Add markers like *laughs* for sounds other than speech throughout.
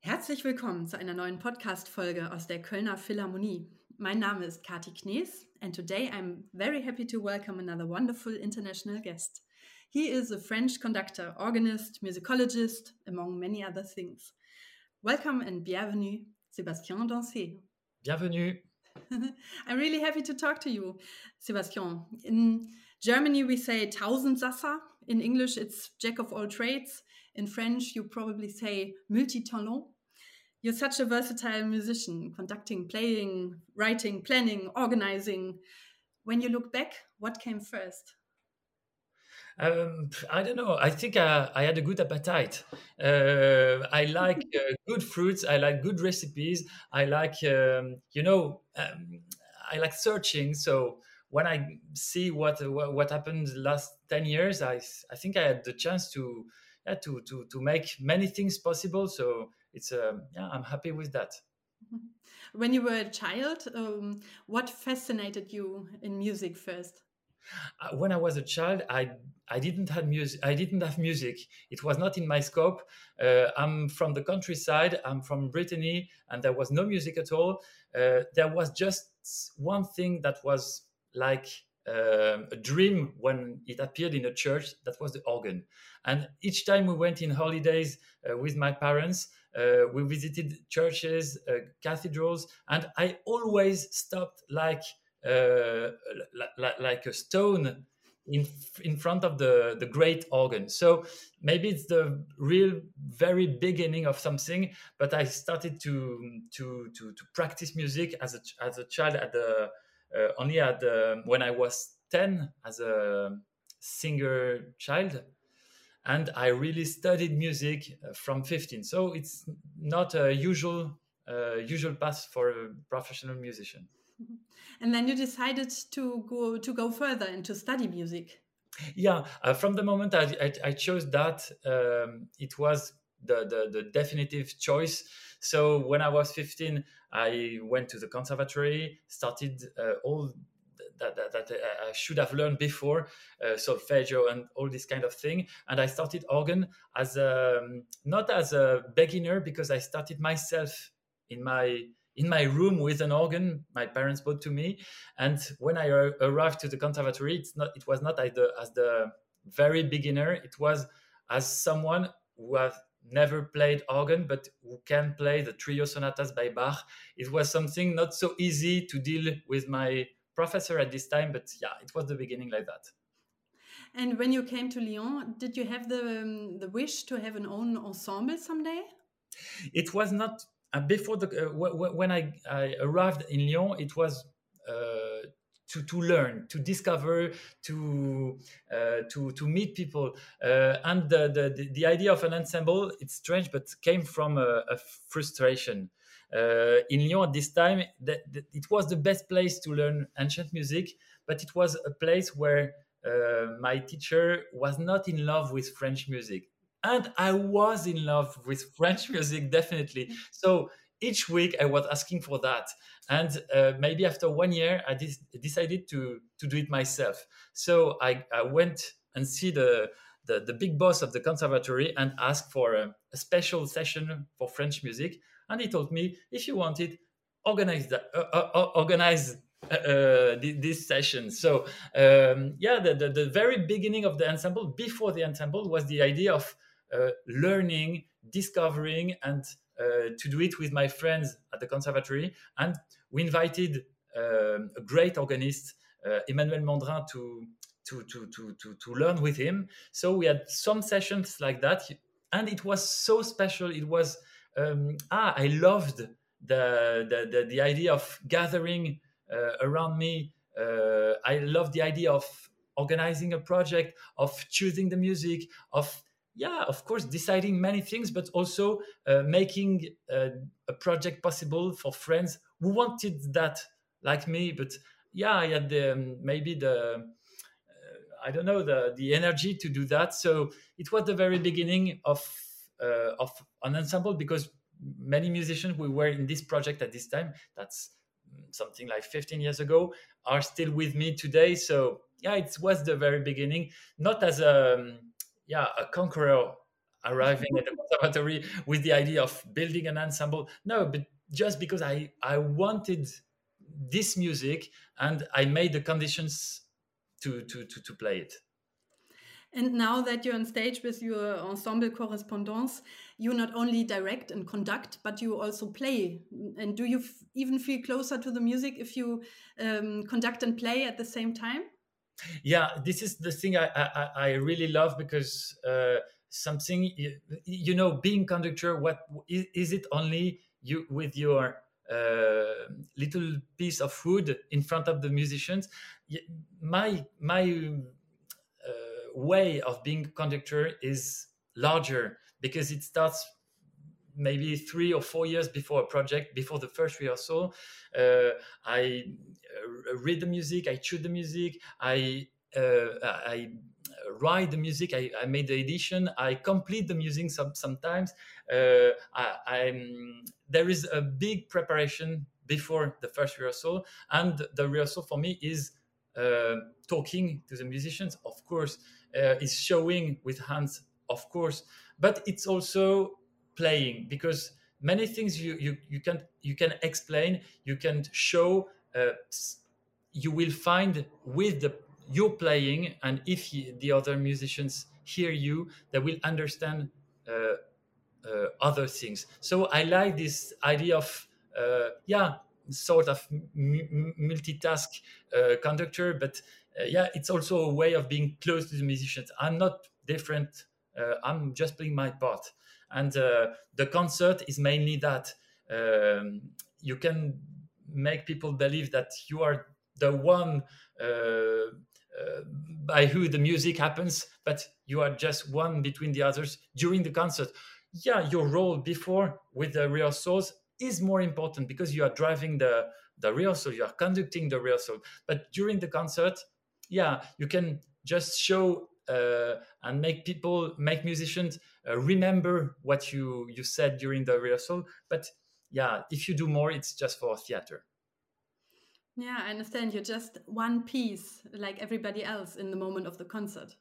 Herzlich willkommen zu einer neuen Podcast-Folge aus der Kölner Philharmonie. Mein Name ist Kati Knees, and today I'm very happy to welcome another wonderful international guest. He is a French conductor, organist, musicologist, among many other things. Welcome and bienvenue, Sébastien Dancé. Bienvenue. *laughs* I'm really happy to talk to you, Sébastien. In Germany, we say Tausendsasser. In English, it's jack of all trades. In French, you probably say multi-talent. You're such a versatile musician, conducting, playing, writing, planning, organizing. When you look back, what came first? Um, I don't know. I think I, I had a good appetite. Uh, I like uh, good fruits. I like good recipes. I like, um, you know, um, I like searching. So when I see what what, what happened last ten years, I I think I had the chance to yeah, to to to make many things possible. So it's um, yeah, I'm happy with that. When you were a child, um, what fascinated you in music first? Uh, when I was a child, I I didn't have music. I didn't have music. It was not in my scope. Uh, I'm from the countryside. I'm from Brittany, and there was no music at all. Uh, there was just one thing that was like uh, a dream when it appeared in a church. That was the organ. And each time we went in holidays uh, with my parents, uh, we visited churches, uh, cathedrals, and I always stopped like uh, like, like a stone in in front of the the great organ. So maybe it's the real very beginning of something. But I started to to to, to practice music as a as a child at the only at the, when I was ten as a singer child and I really studied music uh, from 15. So it's not a usual uh, usual path for a professional musician. And then you decided to go to go further and to study music. Yeah, uh, from the moment I, I, I chose that, um, it was the, the, the definitive choice. So when I was 15, I went to the conservatory, started uh, all that, that, that I should have learned before, uh, solfeggio and all this kind of thing. And I started organ as a, um, not as a beginner because I started myself in my in my room with an organ my parents bought to me. And when I arrived to the conservatory, it's not it was not as the as the very beginner. It was as someone who has never played organ but who can play the trio sonatas by Bach. It was something not so easy to deal with my professor at this time, but yeah, it was the beginning like that. And when you came to Lyon, did you have the um, the wish to have an own ensemble someday? It was not uh, before the uh, when I, I, arrived in Lyon. It was to to learn, to discover, to uh, to to meet people, uh, and the, the the idea of an ensemble. It's strange, but came from a, a frustration uh, in Lyon at this time, it was the best place to learn ancient music, but it was a place where uh, my teacher was not in love with French music. And I was in love with *laughs* French music, definitely. So each week I was asking for that. And uh, maybe after one year, I decided to, to do it myself. So I, I went and see the, the, the, big boss of the conservatory and asked for a, a special session for French music and he told me if you want it organize that uh, uh, organize uh this session so um, yeah the, the, the, very beginning of the ensemble before the ensemble was the idea of uh, learning discovering and to do it with my friends at the conservatory. And we invited um, a great organist emmanuel mandrin to to, to, to, to, to learn with him. So we had some sessions like that. And it was so special. It was um, ah, I loved the, the, the, the idea of gathering uh, around me. Uh, I love the idea of organizing a project, of choosing the music, of yeah, of course, deciding many things, but also uh, making uh, a project possible for friends who wanted that, like me. But yeah, I had the, um, maybe the uh, I don't know the the energy to do that. So it was the very beginning of uh, of an ensemble because many musicians we were in this project at this time that's something like 15 years ago are still with me today so yeah it was the very beginning not as a yeah a conqueror arriving at the *laughs* conservatory with the idea of building an ensemble. No, but just because I I wanted this music and I made the conditions to to to, to play it. And now that you're on stage with your ensemble Correspondances, you not only direct and conduct, but you also play. And do you even feel closer to the music if you um, conduct and play at the same time? Yeah, this is the thing I I, I really love because uh, something you, know, being conductor. What is, it only you with your uh, little piece of food in front of the musicians? My my way of being conductor is larger because it starts maybe three or four years before a project, before the first rehearsal. Uh, I uh, read the music, I choose the music, I uh, I write the music, I, I, made the edition, I complete the music some, sometimes. Uh, I, there is a big preparation before the first rehearsal, and the rehearsal for me is uh, talking to the musicians, of course, uh, is showing with hands, of course, but it's also playing because many things you you, you can you can explain, you can show. Uh, you will find with the you're playing, and if he, the other musicians hear you, they will understand uh, uh, other things. So I like this idea of uh, yeah, sort of multitask uh, conductor, but uh, yeah, it's also a way of being close to the musicians. I'm not different. I'm just playing my part, and uh, the concert is mainly that. Um, you can make people believe that you are the one uh, uh, by who the music happens, but you are just one between the others during the concert. Yeah, your role before with the rehearsals is more important because you are driving the the rehearsal, you are conducting the rehearsal. But during the concert, yeah, you can just show uh, and make people, make musicians remember what you you said during the rehearsal. But yeah, if you do more, it's just for theater. Yeah, I understand. You're just one piece, like everybody else, in the moment of the concert.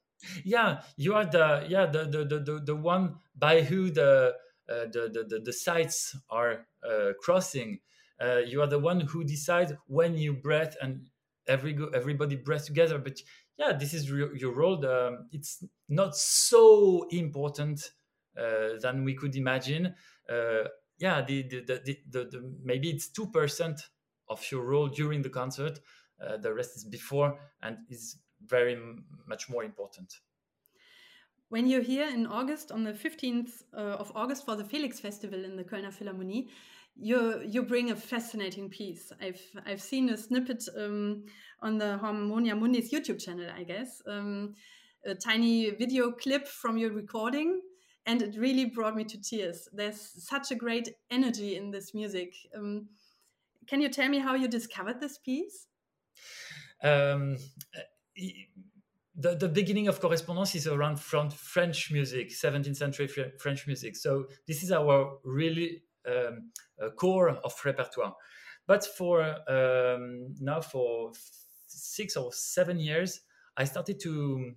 Yeah, you are the yeah the the the the, the one by who the, uh, the, the the the sides are uh, crossing. Uh, you are the one who decides when you breathe and every everybody breath together but yeah this is your, your role. The, it's not so important uh, than we could imagine. Uh, yeah the, the, the, maybe it's 2% of your role during the concert uh, the rest is before and is very much more important. When you're here in August, on the 15th uh, of August for the Felix Festival in the Kölner Philharmonie, you you bring a fascinating piece. I've I've seen a snippet um, on the Harmonia Mundis YouTube channel, I guess, um, a tiny video clip from your recording, and it really brought me to tears. There's such a great energy in this music. Um, can you tell me how you discovered this piece? Um, the, the beginning of Correspondances is around French music, 17th century French music. So this is our really um, core of repertoire. But for um, now, for six or seven years, I started to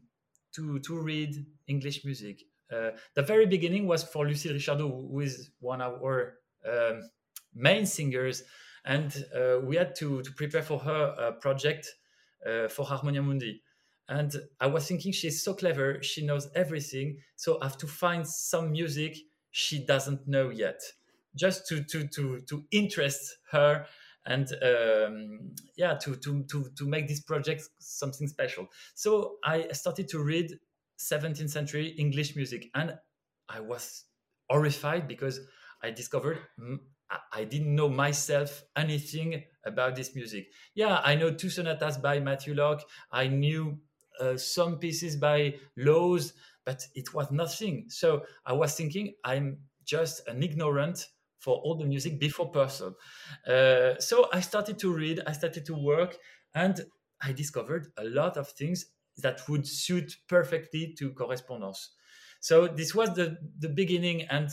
to to read English music. Uh, the very beginning was for Lucille Richardot, who is one of our um, main singers, and uh, we had to to prepare for her a project uh, for Harmonia Mundi. And I was thinking she's so clever, she knows everything, so I have to find some music she doesn't know yet just to to to to interest her and um, yeah to, to to to make this project something special. So i started to read 17th century english music and i was horrified because i discovered i didn't know myself anything about this music. Yeah i know two sonatas by matthew locke. I knew uh, some pieces by Lawes but it was nothing. So i was thinking i'm just an ignorant for all the music before Purcell. Uh, so I started to read, I started to work, and I discovered a lot of things that would suit perfectly to Correspondances. So this was the, the beginning, and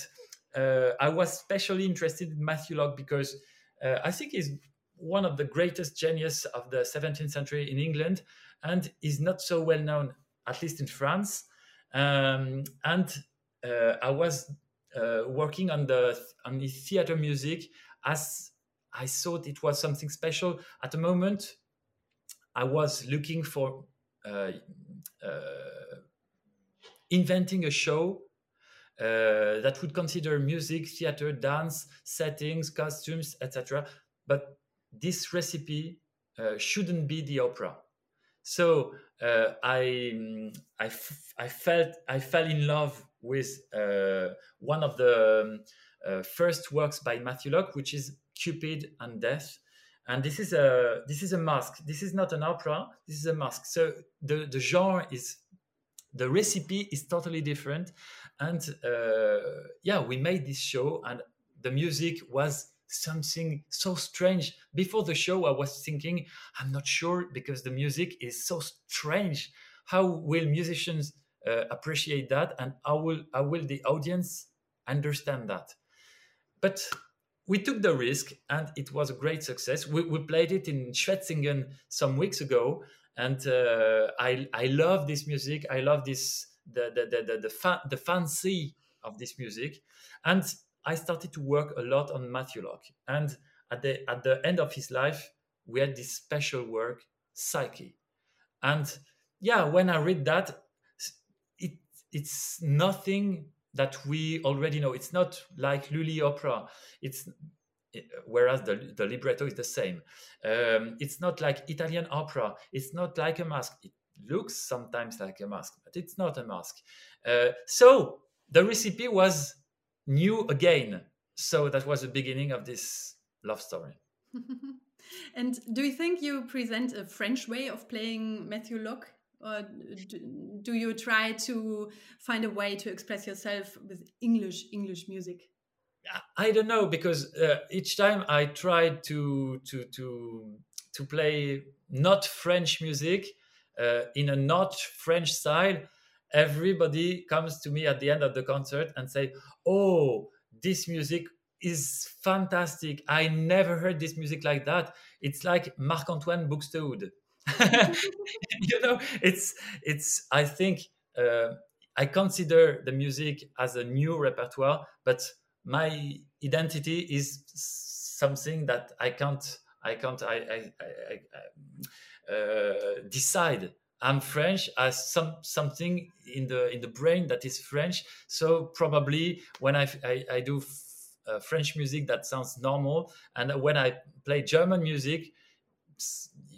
uh, I was especially interested in Matthew Locke because uh, I think he's one of the greatest genius of the 17th century in England, and is not so well known, at least in France. um, and uh, I was uh, working on the on the theater music as I thought it was something special. At the moment, I was looking for uh, uh, inventing a show uh, that would consider music, theater, dance, settings, costumes, etc. But this recipe uh, shouldn't be the opera. So uh, I, I, I felt I fell in love with uh, one of the um, first works by Matthew Locke, which is Cupid and Death. And this is a this is a mask. This is not an opera. This is a mask. So the the genre is the recipe is totally different. And uh, yeah we made this show and the music was something so strange. Before the show i was thinking i'm not sure because the music is so strange. How will musicians uh, appreciate that and how will will the audience understand that? But we took the risk and it was a great success. We, we played it in schwetzingen some weeks ago and uh, I, I love this music. I love this the the the the, the, fa- the fancy of this music. And i started to work a lot on matthew locke. And at the at the end of his life we had this special work psyche. And yeah when i read that it's nothing that we already know it's not like lully opera it's whereas the, the libretto is the same um, it's not like italian opera it's not like a mask it looks sometimes like a mask, but it's not a mask. Uh, so the recipe was new again. So that was the beginning of this love story. *laughs* *laughs* and do you think you present a French way of playing Matthew Locke? Or do you try to find a way to express yourself with English English music? I don't know because uh, each time I tried to to to to play not French music, uh, in a not French style, everybody comes to me at the end of the concert and say, "Oh, this music is fantastic. I never heard this music like that. It's like Marc Antoine Buxtehude." *laughs* you know, it's it's. I think uh, I consider the music as a new repertoire, but my identity is something that I can't. I can't. I. I, I, I uh, decide I'm French as some something in the in the brain that is French. So probably when I I, I do uh, French music that sounds normal, and when I play German music,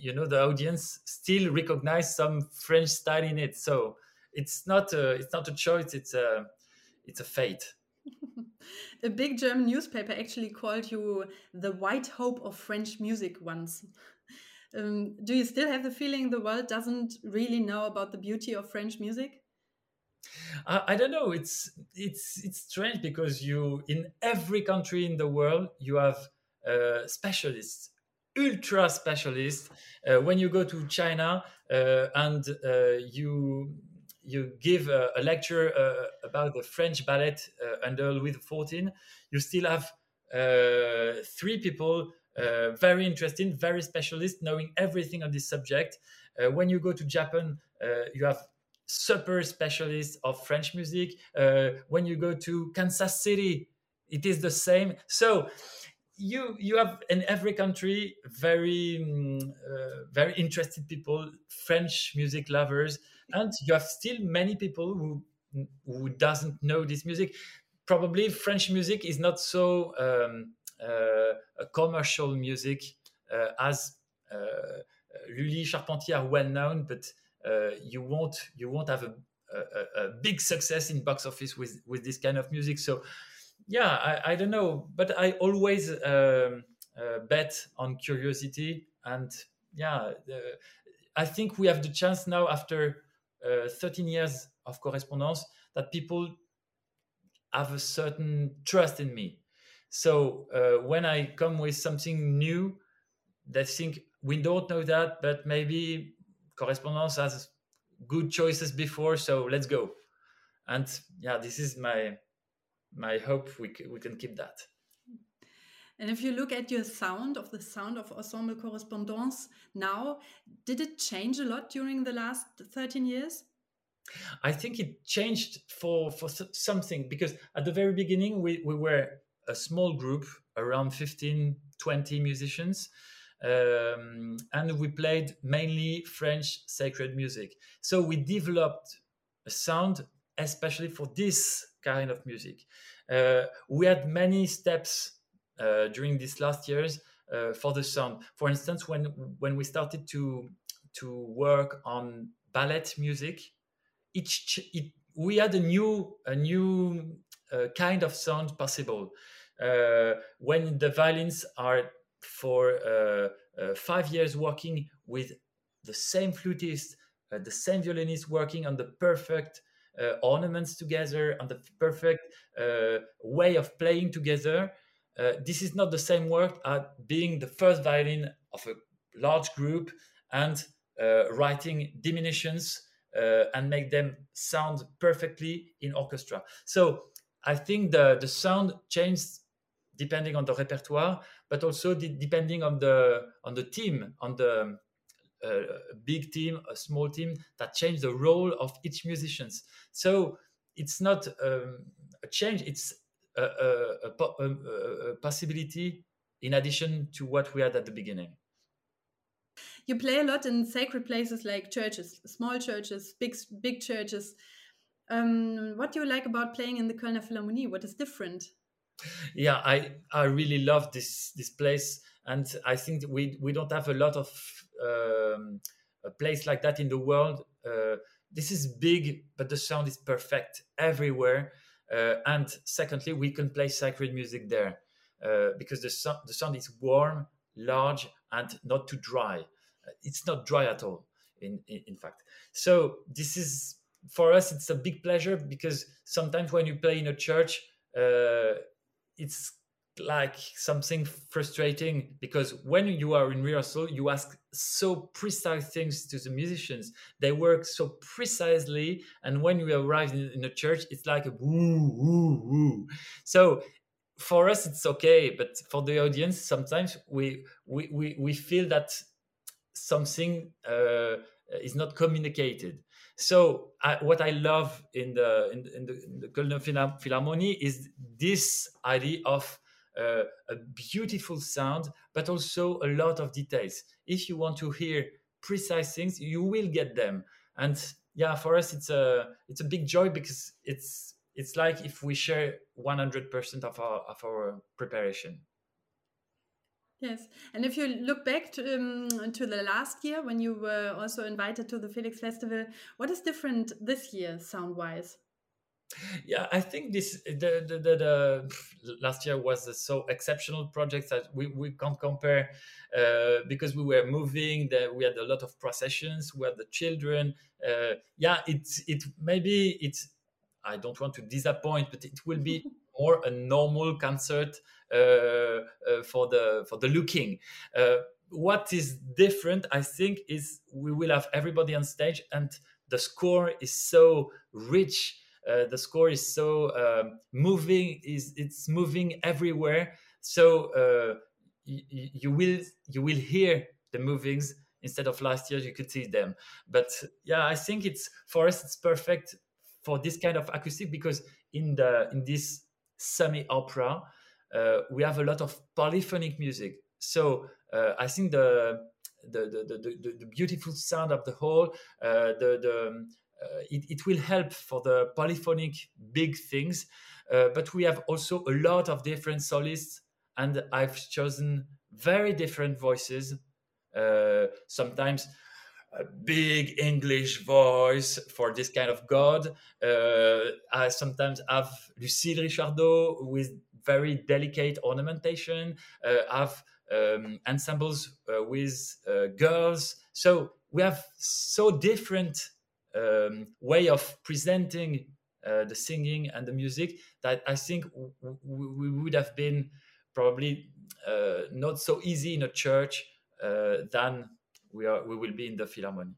you know the audience still recognize some French style in it. So it's not a, it's not a choice. It's a it's a fate. *laughs* a big German newspaper actually called you the white hope of French music once. *laughs* Um, do you still have the feeling the world doesn't really know about the beauty of French music? Uh, I don't know. It's it's it's strange because you in every country in the world you have uh, specialists, ultra specialists. Uh, when you go to China uh, and uh, you you give a, a lecture uh, about the French ballet under Louis XIV, you still have three people uh, very interesting, very specialist, knowing everything on this subject. Uh, when you go to Japan, uh, you have super specialists of French music. Uh, when you go to Kansas City, it is the same. So you you have in every country very um, very interested people, French music lovers, and you have still many people who who doesn't know this music. Probably French music is not so. Um, uh, commercial music uh, as uh, Lully, Charpentier are well known, but you won't you won't have a, a, a, big success in box office with with this kind of music. So yeah, I, I don't know, but I always um, bet on curiosity and yeah, I think we have the chance now after uh, 13 years of Correspondances that people have a certain trust in me. So uh, when I come with something new, they think we don't know that, but maybe Correspondances has good choices before, so let's go. And yeah, this is my my hope we we can keep that. And if you look at your sound of the sound of Ensemble Correspondances now, did it change a lot during the last 13 years? I think it changed for for something because at the very beginning we, we were a small group around 15 20 musicians um, and we played mainly French sacred music. So we developed a sound especially for this kind of music. Uh, we had many steps uh, during these last years uh, for the sound. For instance, when when we started to to work on ballet music, each it, we had a new a new uh, kind of sound possible. Uh, when the violins are for uh, five years working with the same flutist, the same violinist working on the perfect ornaments together, and the perfect uh, way of playing together. Uh, this is not the same work as being the first violin of a large group and writing diminutions and make them sound perfectly in orchestra. So I think the, the sound changed depending on the repertoire, but also de- depending on the on the team, on the uh, big team, a small team that change the role of each musicians. So it's not um, a change; it's a, a, a, a, possibility in addition to what we had at the beginning. You play a lot in sacred places like churches, small churches, big big churches. Um, what do you like about playing in the Kölner Philharmonie? What is different? yeah i i really love this this place and i think we we don't have a lot of um, a place like that in the world uh, this is big but the sound is perfect everywhere. Uh, and secondly we can play sacred music there uh, because the sound the sound is warm large and not too dry. It's not dry at all in, in, in fact. So this is for us it's a big pleasure because sometimes when you play in a church uh, it's like something frustrating because when you are in rehearsal you ask so precise things to the musicians. They work so precisely and when you arrive in, in a church it's like a woo woo woo. So for us it's okay but for the audience sometimes we we we, we feel that something uh, is not communicated. So I, what I love in the in, in the, in the Kölner Philharmonie is this idea of uh, a beautiful sound, but also a lot of details. If you want to hear precise things, you will get them. And yeah, for us, it's a it's a big joy because it's it's like if we share 100% of our of our preparation. Yes, and if you look back to, um, to the last year when you were also invited to the Felix Festival, what is different this year sound wise? Yeah, I think this the, the, the, the last year was a so exceptional project that we, we can't compare uh, because we were moving. That we had a lot of processions. We had the children. Uh, yeah, it's it maybe it's. I don't want to disappoint, but it will be *laughs* more a normal concert uh, uh, for the for the looking. Uh, what is different, I think, is we will have everybody on stage, and the score is so rich. Uh, the score is so uh, moving is it's moving everywhere so uh, y- you will you will hear the movings instead of last year you could see them but yeah i think it's for us it's perfect for this kind of acoustic because in the in this semi opera, uh, we have a lot of polyphonic music. So uh, I think the the, the, the, the, beautiful sound of the whole, uh, the, the, um, it, it will help for the polyphonic big things. but we have also a lot of different solists, and I've chosen very different voices. sometimes a big English voice for this kind of God. Uh, I sometimes have Lucille Richardot with very delicate ornamentation. Uh, have um, ensembles uh, with uh, girls. So we have so different um, way of presenting uh, the singing and the music that I think we would have been probably uh, not so easy in a church than we are we will be in the Philharmonie.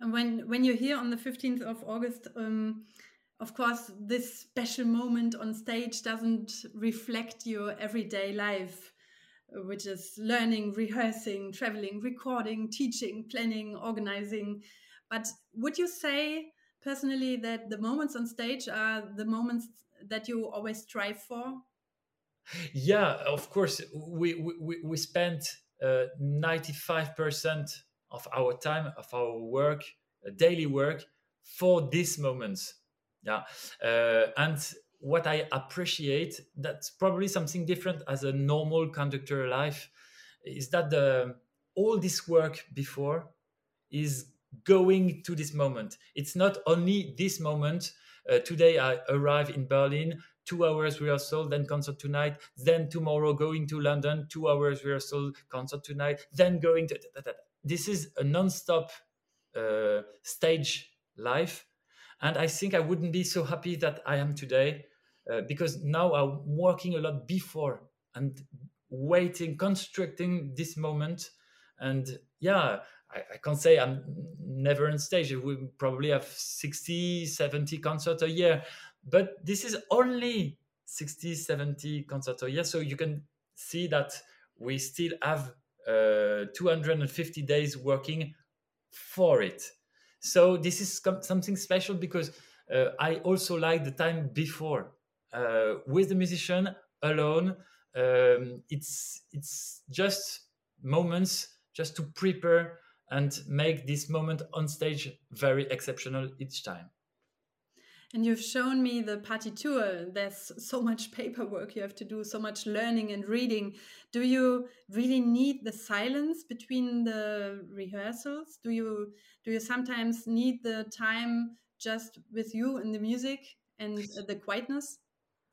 And when when you're here on the 15th of August, um, of course, this special moment on stage doesn't reflect your everyday life, which is learning, rehearsing, traveling, recording, teaching, planning, organizing. But would you say personally that the moments on stage are the moments that you always strive for? Yeah, of course. We we, we spent uh, 95% of our time, of our work, uh, daily work, for these moments. Yeah. Uh, and what I appreciate, that's probably something different as a normal conductor life, is that the all this work before is going to this moment. It's not only this moment. Uh, today I arrive in Berlin, two hours rehearsal, then concert tonight, then tomorrow going to London, two hours rehearsal, concert tonight, then going to. This is a non-stop uh, stage life, and I think I wouldn't be so happy that I am today uh, because now I'm working a lot before and waiting, constructing this moment, and yeah. I, I can't say I'm never on stage. We probably have 60, 70 concerts a year, but this is only 60 70 concerts a year. So you can see that we still have uh, 250 days working for it. So this is something special because uh, i also like the time before uh, with the musician alone. Um, it's it's just moments just to prepare and make this moment on stage very exceptional each time and you've shown me the partitur. There's so much paperwork you have to do, so much learning and reading. Do you really need the silence between the rehearsals? Do you do you sometimes need the time just with you and the music and the quietness?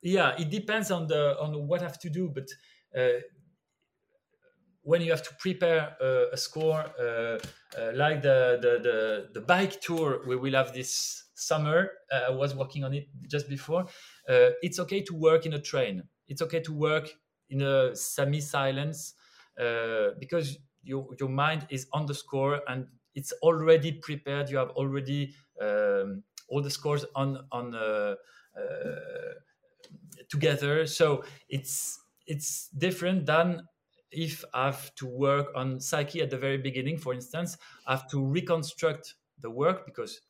Yeah, it depends on the on what I have to do, but. Uh, when you have to prepare uh, a score uh, uh, like the, the, the the bike tour we will have this summer. Uh, I was working on it just before. It's okay to work in a train. It's okay to work in a semi-silence because your your mind is on the score and it's already prepared. You have already um, all the scores on on uh, uh, together. So it's it's different than if I have to work on psyche at the very beginning, for instance, I have to reconstruct the work because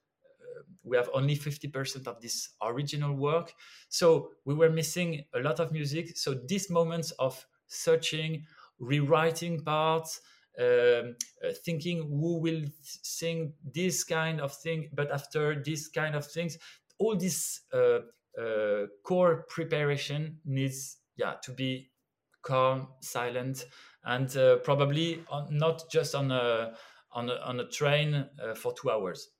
we have only 50% of this original work. So we were missing a lot of music. So these moments of searching, rewriting parts, um, uh, thinking who will sing this kind of thing, but after this kind of things, all this uh, uh, core preparation needs, yeah, to be calm, silent, and uh, probably on, not just on a on a, on a train uh, for two hours.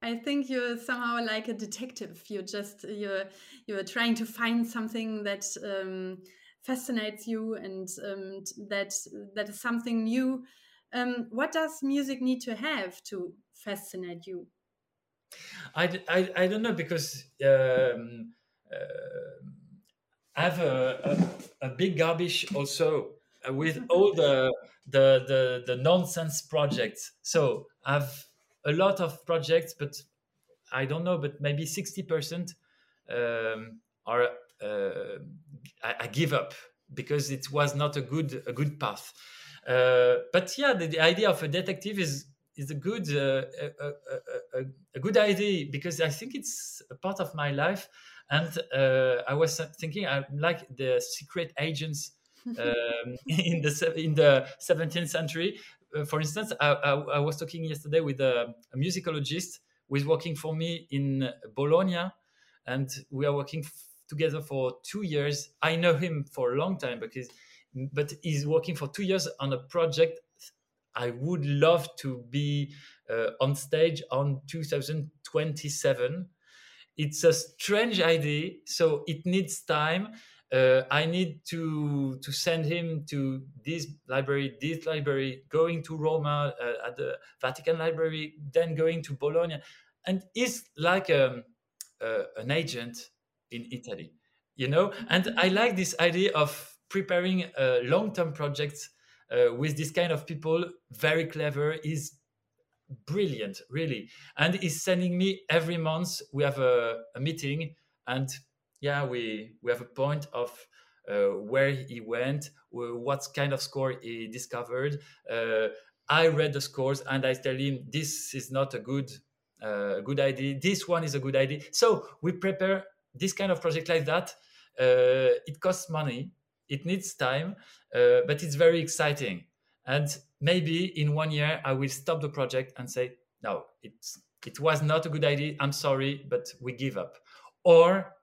I think you're somehow like a detective. You're just you're you're trying to find something that um, fascinates you and um, that that is something new. Um, what does music need to have to fascinate you? I, I, I don't know because um, uh, I have a, a, a, big garbage also with all the, the the the nonsense projects. So I've a lot of projects, but I don't know, but maybe 60% um, are uh, I, I, give up because it was not a good a good path. Uh, but yeah, the, the, idea of a detective is is a good uh, a, a, a, good idea because I think it's a part of my life. And uh, I was thinking, I like the secret agents *laughs* um, *laughs* in the in the 17th century uh, for instance, I, I, I, was talking yesterday with a, a musicologist who is working for me in Bologna, and we are working together for two years. I know him for a long time because, but he's working for two years on a project. I would love to be uh, on stage on 2027. It's a strange idea, so it needs time uh, I need to to send him to this library, this library, going to Roma uh, at the Vatican Library, then going to Bologna, and he's like um, uh, an agent in Italy, you know. And I like this idea of preparing a long-term projects uh, with this kind of people. Very clever. He's brilliant, really, and he's sending me every month. We have a, a meeting and yeah, we we have a point of uh, where he went, what kind of score he discovered. Uh, I read the scores and I tell him this is not a good uh, good idea. This one is a good idea. So we prepare this kind of project like that. Uh, it costs money. It needs time, uh, but it's very exciting. And maybe in one year I will stop the project and say, no, it's it was not a good idea. I'm sorry, but we give up. Or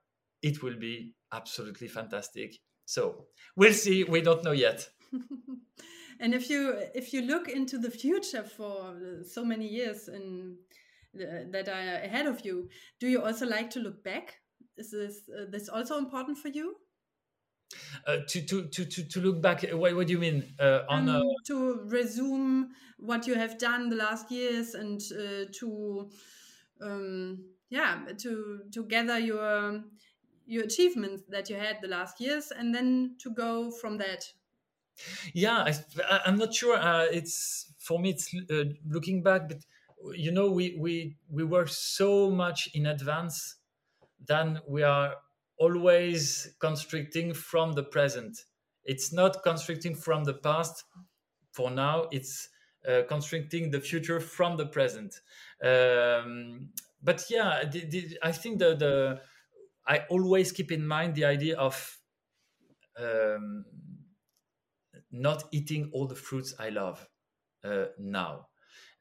it will be absolutely fantastic. So we'll see. We don't know yet. *laughs* and if you if you look into the future for so many years in uh, that are ahead of you, do you also like to look back? Is this uh, this also important for you? Uh, to, to, to, to look back, what, what do you mean? Uh, on um, to resume what you have done the last years and uh, to um, yeah to to gather your your achievements that you had the last years and then to go from that yeah I, am not sure uh, it's for me it's uh, looking back but you know we we we work so much in advance than we are always constricting from the present. It's not constricting from the past. For now it's uh, constricting the future from the present. Um, but yeah the, the, i think the the I always keep in mind the idea of um, not eating all the fruits I love uh, now.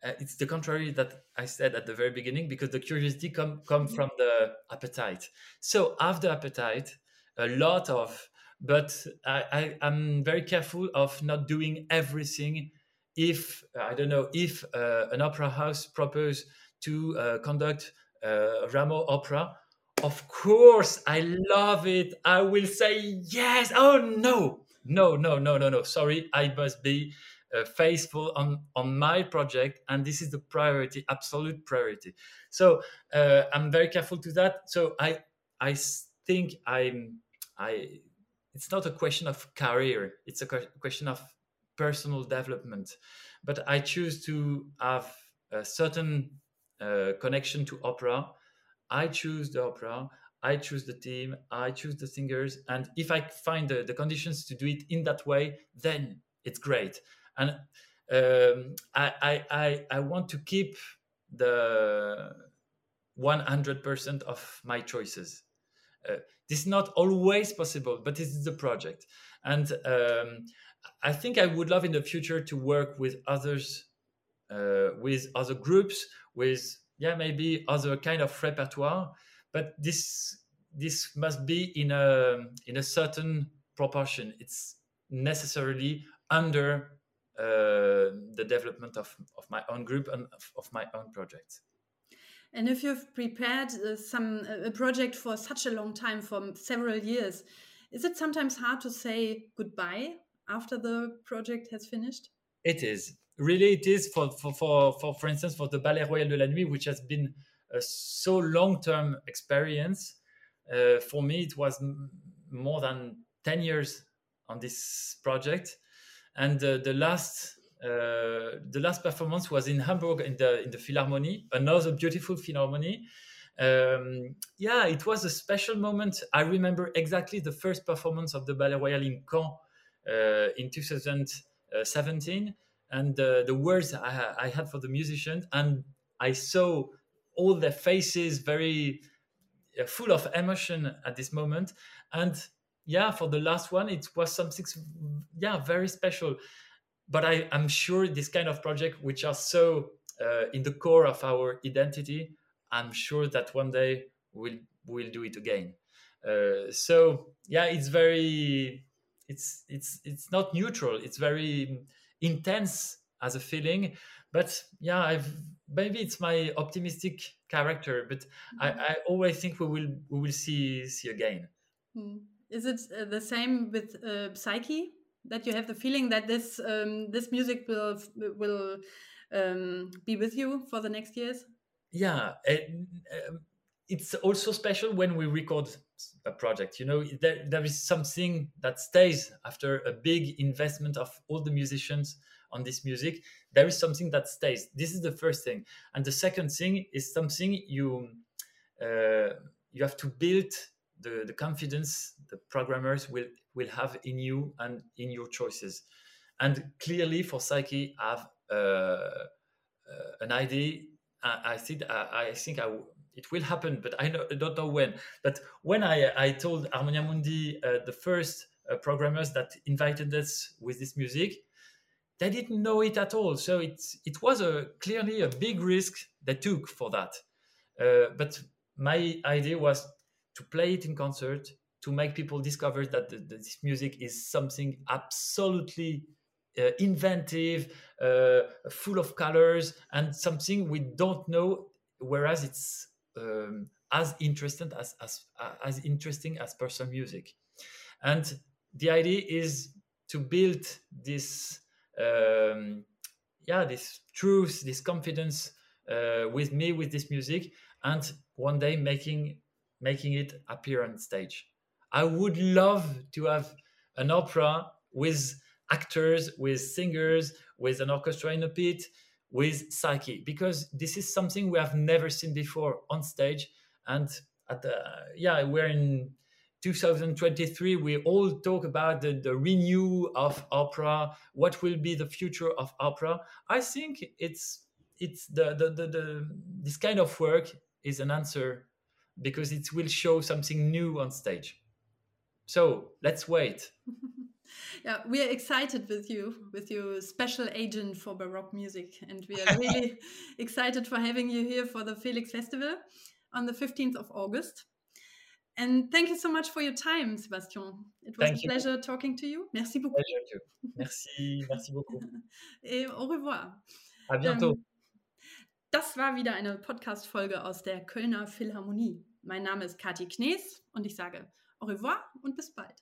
Uh, it's the contrary that I said at the very beginning because the curiosity come come from the appetite. So after appetite, a lot of, but I, I am very careful of not doing everything. If I don't know if uh, an opera house proposes to uh, conduct uh, Rameau opera, of course, I love it. I will say yes. Oh no, no, no, no, no, no. Sorry, I must be faithful on on my project, and this is the priority, absolute priority. So uh, I'm very careful to that. So I I think I'm I. It's not a question of career. It's a question of personal development. But I choose to have a certain uh, connection to opera I choose the opera, I choose the team, I choose the singers, and if I find the, the conditions to do it in that way, then it's great. And um, I, I, I, want to keep the 100% of my choices. Uh, this is not always possible, but this is the project. And um, I think I would love in the future to work with others, uh, with other groups, with yeah maybe other kind of repertoire but this this must be in a in a certain proportion it's necessarily under the development of, of my own group and of, of my own projects. And if you've prepared uh, some a project for such a long time for several years is it sometimes hard to say goodbye after the project has finished? It is. Really it is for for for for, for instance for the Ballet Royal de la Nuit, which has been a so long term experience. Uh, for me, it was more than ten years on this project, and uh, the last. Uh, the last performance was in Hamburg in the in the Philharmonie, another beautiful Philharmonie. Um, yeah, it was a special moment. I remember exactly the first performance of the Ballet Royal in Caen uh, in 2017 and uh, the words I, I, had for the musicians, and I saw all their faces very uh, full of emotion at this moment. And yeah, for the last one, it was something, yeah, very special. But I, am sure this kind of project, which are so uh, in the core of our identity, I'm sure that one day we'll we'll do it again. Uh, so yeah, it's very, it's it's it's not neutral. It's very intense as a feeling but yeah i've maybe it's my optimistic character but mm-hmm. I, I, always think we will we will see see again mm. Is it uh, the same with uh, psyche? That you have the feeling that this um, this music will will um, be with you for the next years? Yeah um, it's also special when we record a project you know? There, there is something that stays after a big investment of all the musicians on this music. There is something that stays. This is the first thing. And the second thing is something you uh, you have to build the, the confidence the programmers will will have in you and in your choices and clearly for psyche I have uh, uh, an idea I, I think I, I think I it will happen, but I, know, don't know when. But when I I told Harmonia Mundi uh, the first uh, programmers that invited us with this music, they didn't know it at all. So it it was a clearly a big risk they took for that. Uh, but my idea was to play it in concert to make people discover that the, the, this music is something absolutely uh, inventive, uh, full of colors, and something we don't know. Whereas it's um, as interesting as, as as interesting as Purcell music, and the idea is to build this um, yeah this truth, this confidence uh, with me with this music, and one day making making it appear on stage. I would love to have an opera with actors, with singers, with an orchestra in a pit, with Psyche, because this is something we have never seen before on stage. And at the, yeah, we're in 2023. We all talk about the, the renew of opera. What will be the future of opera? I think it's it's the, the, the, the this kind of work is an answer because it will show something new on stage. So let's wait. *laughs* yeah, we are excited with you, with your special agent for Baroque music. And we are really *laughs* excited for having you here for the Felix Festival on the 15th of August. And thank you so much for your time, Sébastien. It was thank a pleasure you. talking to you. Merci beaucoup. Merci, merci beaucoup. *laughs* Et au revoir. À bientôt. Ähm, das war wieder eine Podcast-Folge aus der Kölner Philharmonie. Mein Name ist Kathi Knees und ich sage Au revoir und bis bald.